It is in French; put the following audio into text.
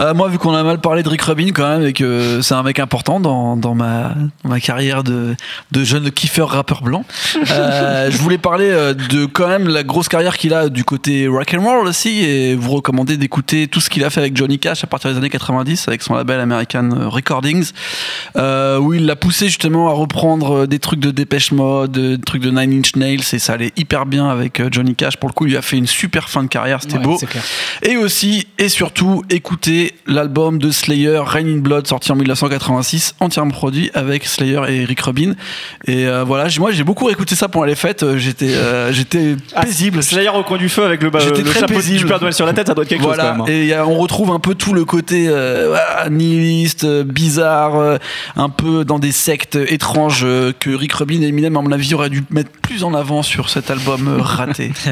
Euh, moi, vu qu'on a mal parlé de Rick Rubin quand même, et que c'est un mec important dans, dans ma, ma carrière de, de jeune kiffer rappeur blanc, euh, je voulais parler euh, de quand même la grosse carrière qu'il a du côté rock and roll aussi, et vous recommander d'écouter tout ce qu'il a fait avec Johnny Cash à partir des années 90 avec son label American Recordings, euh, où il l'a poussé justement à reprendre des trucs de Dépêche Mode, des trucs de Nine Inch Nails, et ça allait hyper bien avec Johnny Cash. Pour le coup, il a fait une super fin de carrière, c'était Ouais, beau. Et aussi, et surtout, l'album de Slayer, Rain in Blood, sorti en 1986, entièrement produit avec Slayer et Rick Rubin. Et euh, voilà, j'ai- moi j'ai beaucoup écouté ça pendant les fêtes, euh, j'étais euh, j'étais paisible. Slayer au coin du feu avec le, ba- J'étais le très chapeau paisible. du Père Noël sur la tête, ça doit être quelque chose voilà, quand même. hein. et a- on retrouve un peu tout le côté euh, voilà, nihiliste, euh, bizarre, euh, un peu dans des sectes étranges euh, que Rick Rubin et Eminem, à mon avis, auraient dû mettre plus en avant sur cet album raté.